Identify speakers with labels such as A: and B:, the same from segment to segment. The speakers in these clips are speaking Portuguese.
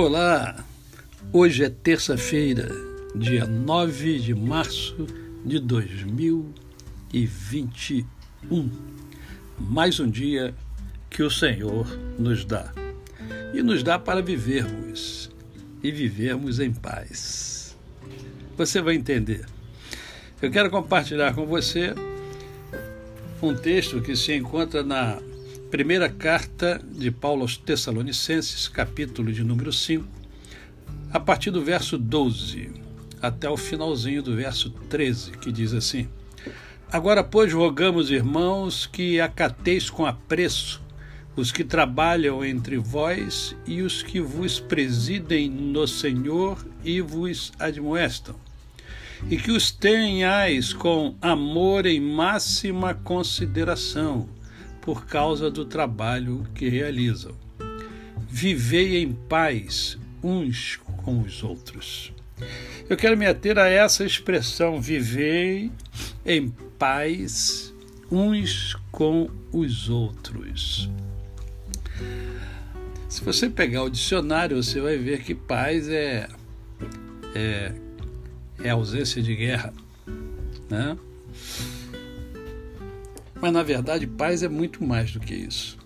A: Olá! Hoje é terça-feira, dia 9 de março de 2021. Mais um dia que o Senhor nos dá. E nos dá para vivermos e vivermos em paz. Você vai entender. Eu quero compartilhar com você um texto que se encontra na primeira carta de Paulo aos Tessalonicenses, capítulo de número 5, a partir do verso 12 até o finalzinho do verso 13, que diz assim: Agora, pois, rogamos, irmãos, que acateis com apreço os que trabalham entre vós e os que vos presidem no Senhor e vos admoestam e que os tenhais com amor em máxima consideração, por causa do trabalho que realizam. Vivei em paz uns com os outros. Eu quero me ater a essa expressão, vivei em paz uns com os outros. Se você pegar o dicionário, você vai ver que paz é, é é ausência de guerra. Né? Mas na verdade, paz é muito mais do que isso.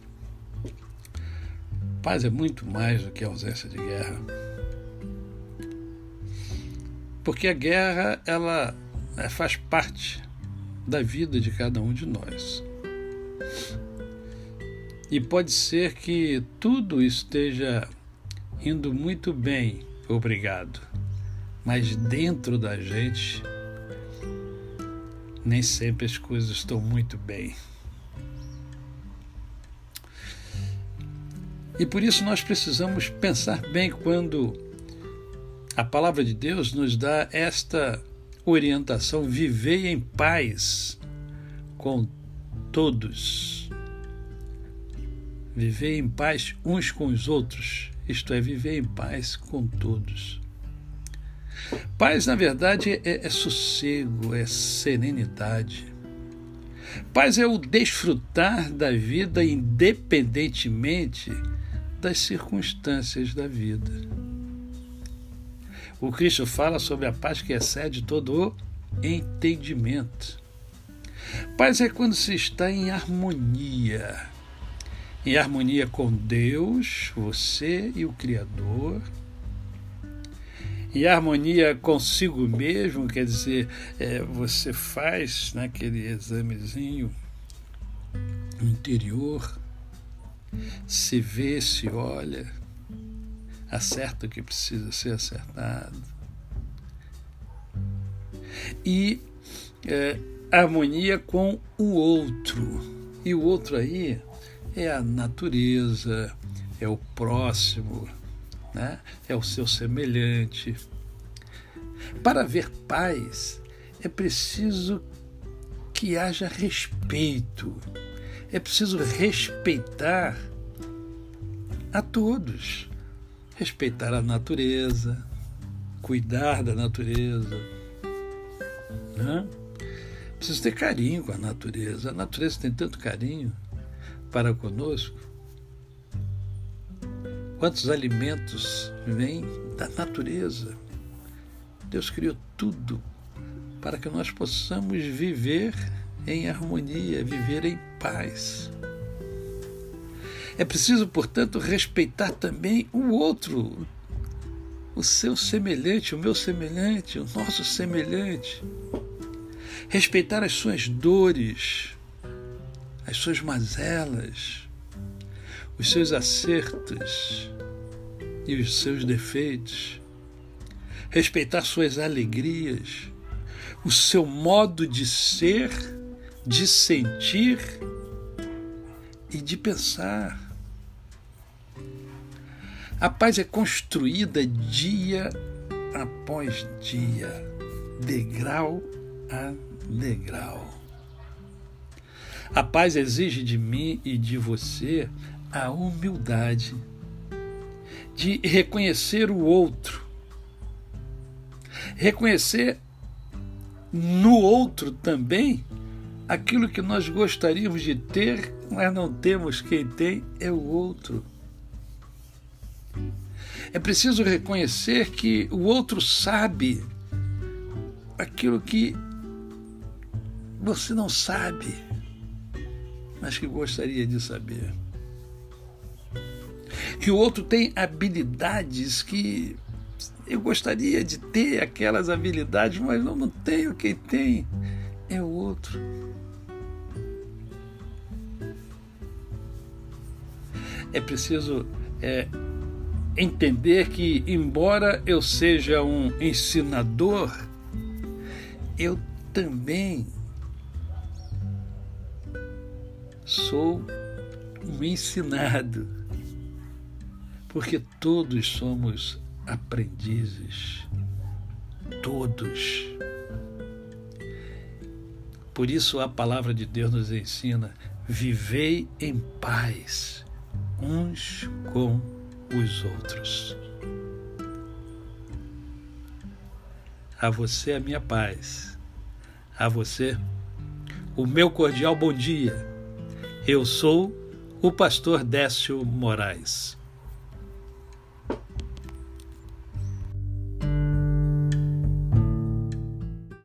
A: Paz é muito mais do que ausência de guerra. Porque a guerra, ela é, faz parte da vida de cada um de nós. E pode ser que tudo esteja indo muito bem, obrigado mas dentro da gente nem sempre as coisas estão muito bem. E por isso nós precisamos pensar bem quando a palavra de Deus nos dá esta orientação: viver em paz com todos. Viver em paz uns com os outros, isto é, viver em paz com todos. Paz, na verdade, é, é sossego, é serenidade. Paz é o desfrutar da vida independentemente das circunstâncias da vida. O Cristo fala sobre a paz que excede todo o entendimento. Paz é quando se está em harmonia. Em harmonia com Deus, você e o Criador e harmonia consigo mesmo, quer dizer, é, você faz naquele né, examezinho interior, se vê, se olha, acerta o que precisa ser acertado. E é, harmonia com o outro. E o outro aí é a natureza, é o próximo, né? é o seu semelhante. Para haver paz, é preciso que haja respeito, é preciso respeitar a todos, respeitar a natureza, cuidar da natureza. Né? Preciso ter carinho com a natureza. A natureza tem tanto carinho para conosco. Quantos alimentos vêm da natureza? Deus criou tudo para que nós possamos viver em harmonia, viver em paz. É preciso, portanto, respeitar também o outro, o seu semelhante, o meu semelhante, o nosso semelhante. Respeitar as suas dores, as suas mazelas, os seus acertos e os seus defeitos, respeitar suas alegrias, o seu modo de ser, de sentir e de pensar. A paz é construída dia após dia, degrau a degrau. A paz exige de mim e de você a humildade de reconhecer o outro, reconhecer no outro também aquilo que nós gostaríamos de ter, mas não temos. Quem tem é o outro. É preciso reconhecer que o outro sabe aquilo que você não sabe, mas que gostaria de saber. Que o outro tem habilidades que eu gostaria de ter aquelas habilidades, mas não, não tenho. Quem tem é o outro. É preciso é, entender que, embora eu seja um ensinador, eu também sou um ensinado, porque todos somos aprendizes, todos. Por isso a palavra de Deus nos ensina: vivei em paz uns com os outros. A você a minha paz. A você o meu cordial bom dia. Eu sou o pastor Décio Moraes.